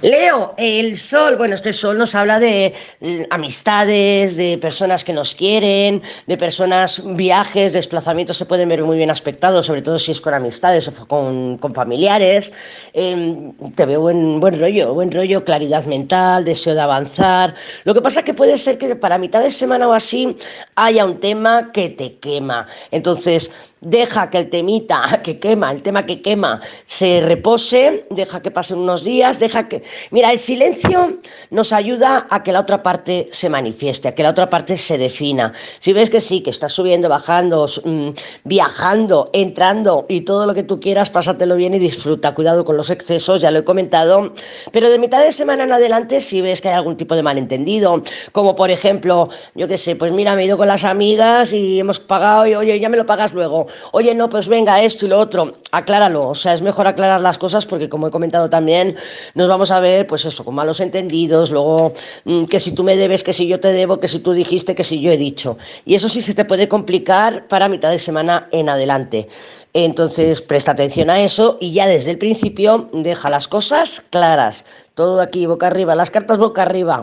Leo, el sol, bueno, este sol nos habla de mm, amistades, de personas que nos quieren, de personas, viajes, desplazamientos se pueden ver muy bien aspectados, sobre todo si es con amistades o con, familiares. Em, te veo buen, buen rollo, buen rollo, claridad mental, deseo de avanzar. Lo que pasa es que puede ser que para mitad de semana o así haya un tema que te quema. Entonces, deja que el temita que quema, el tema que quema, se repose, deja que pasen unos días, deja que... Mira, el silencio nos ayuda a que la otra parte se manifieste, a que la otra parte se defina. Si ves que sí, que estás subiendo, bajando, mm, viajando, entrando y todo lo que tú quieras, pásatelo bien y disfruta. Cuidado con los excesos, ya lo he comentado. Pero de mitad de semana en adelante, si ves que hay algún tipo de malentendido, como por ejemplo, yo qué sé, pues mira, me he ido con las amigas y hemos pagado y oye, ya me lo pagas luego oye, no, pues venga, esto y lo otro, acláralo, o sea, es mejor aclarar las cosas porque como he comentado también, nos vamos a ver, pues eso, con malos entendidos, luego mm, que si tú me debes, que si yo te debo, que si tú dijiste, que si yo he dicho. Y eso sí se te puede complicar para mitad de semana en adelante. Entonces, presta atención a eso y ya desde el principio deja las cosas claras. Todo aquí boca arriba, las cartas boca arriba.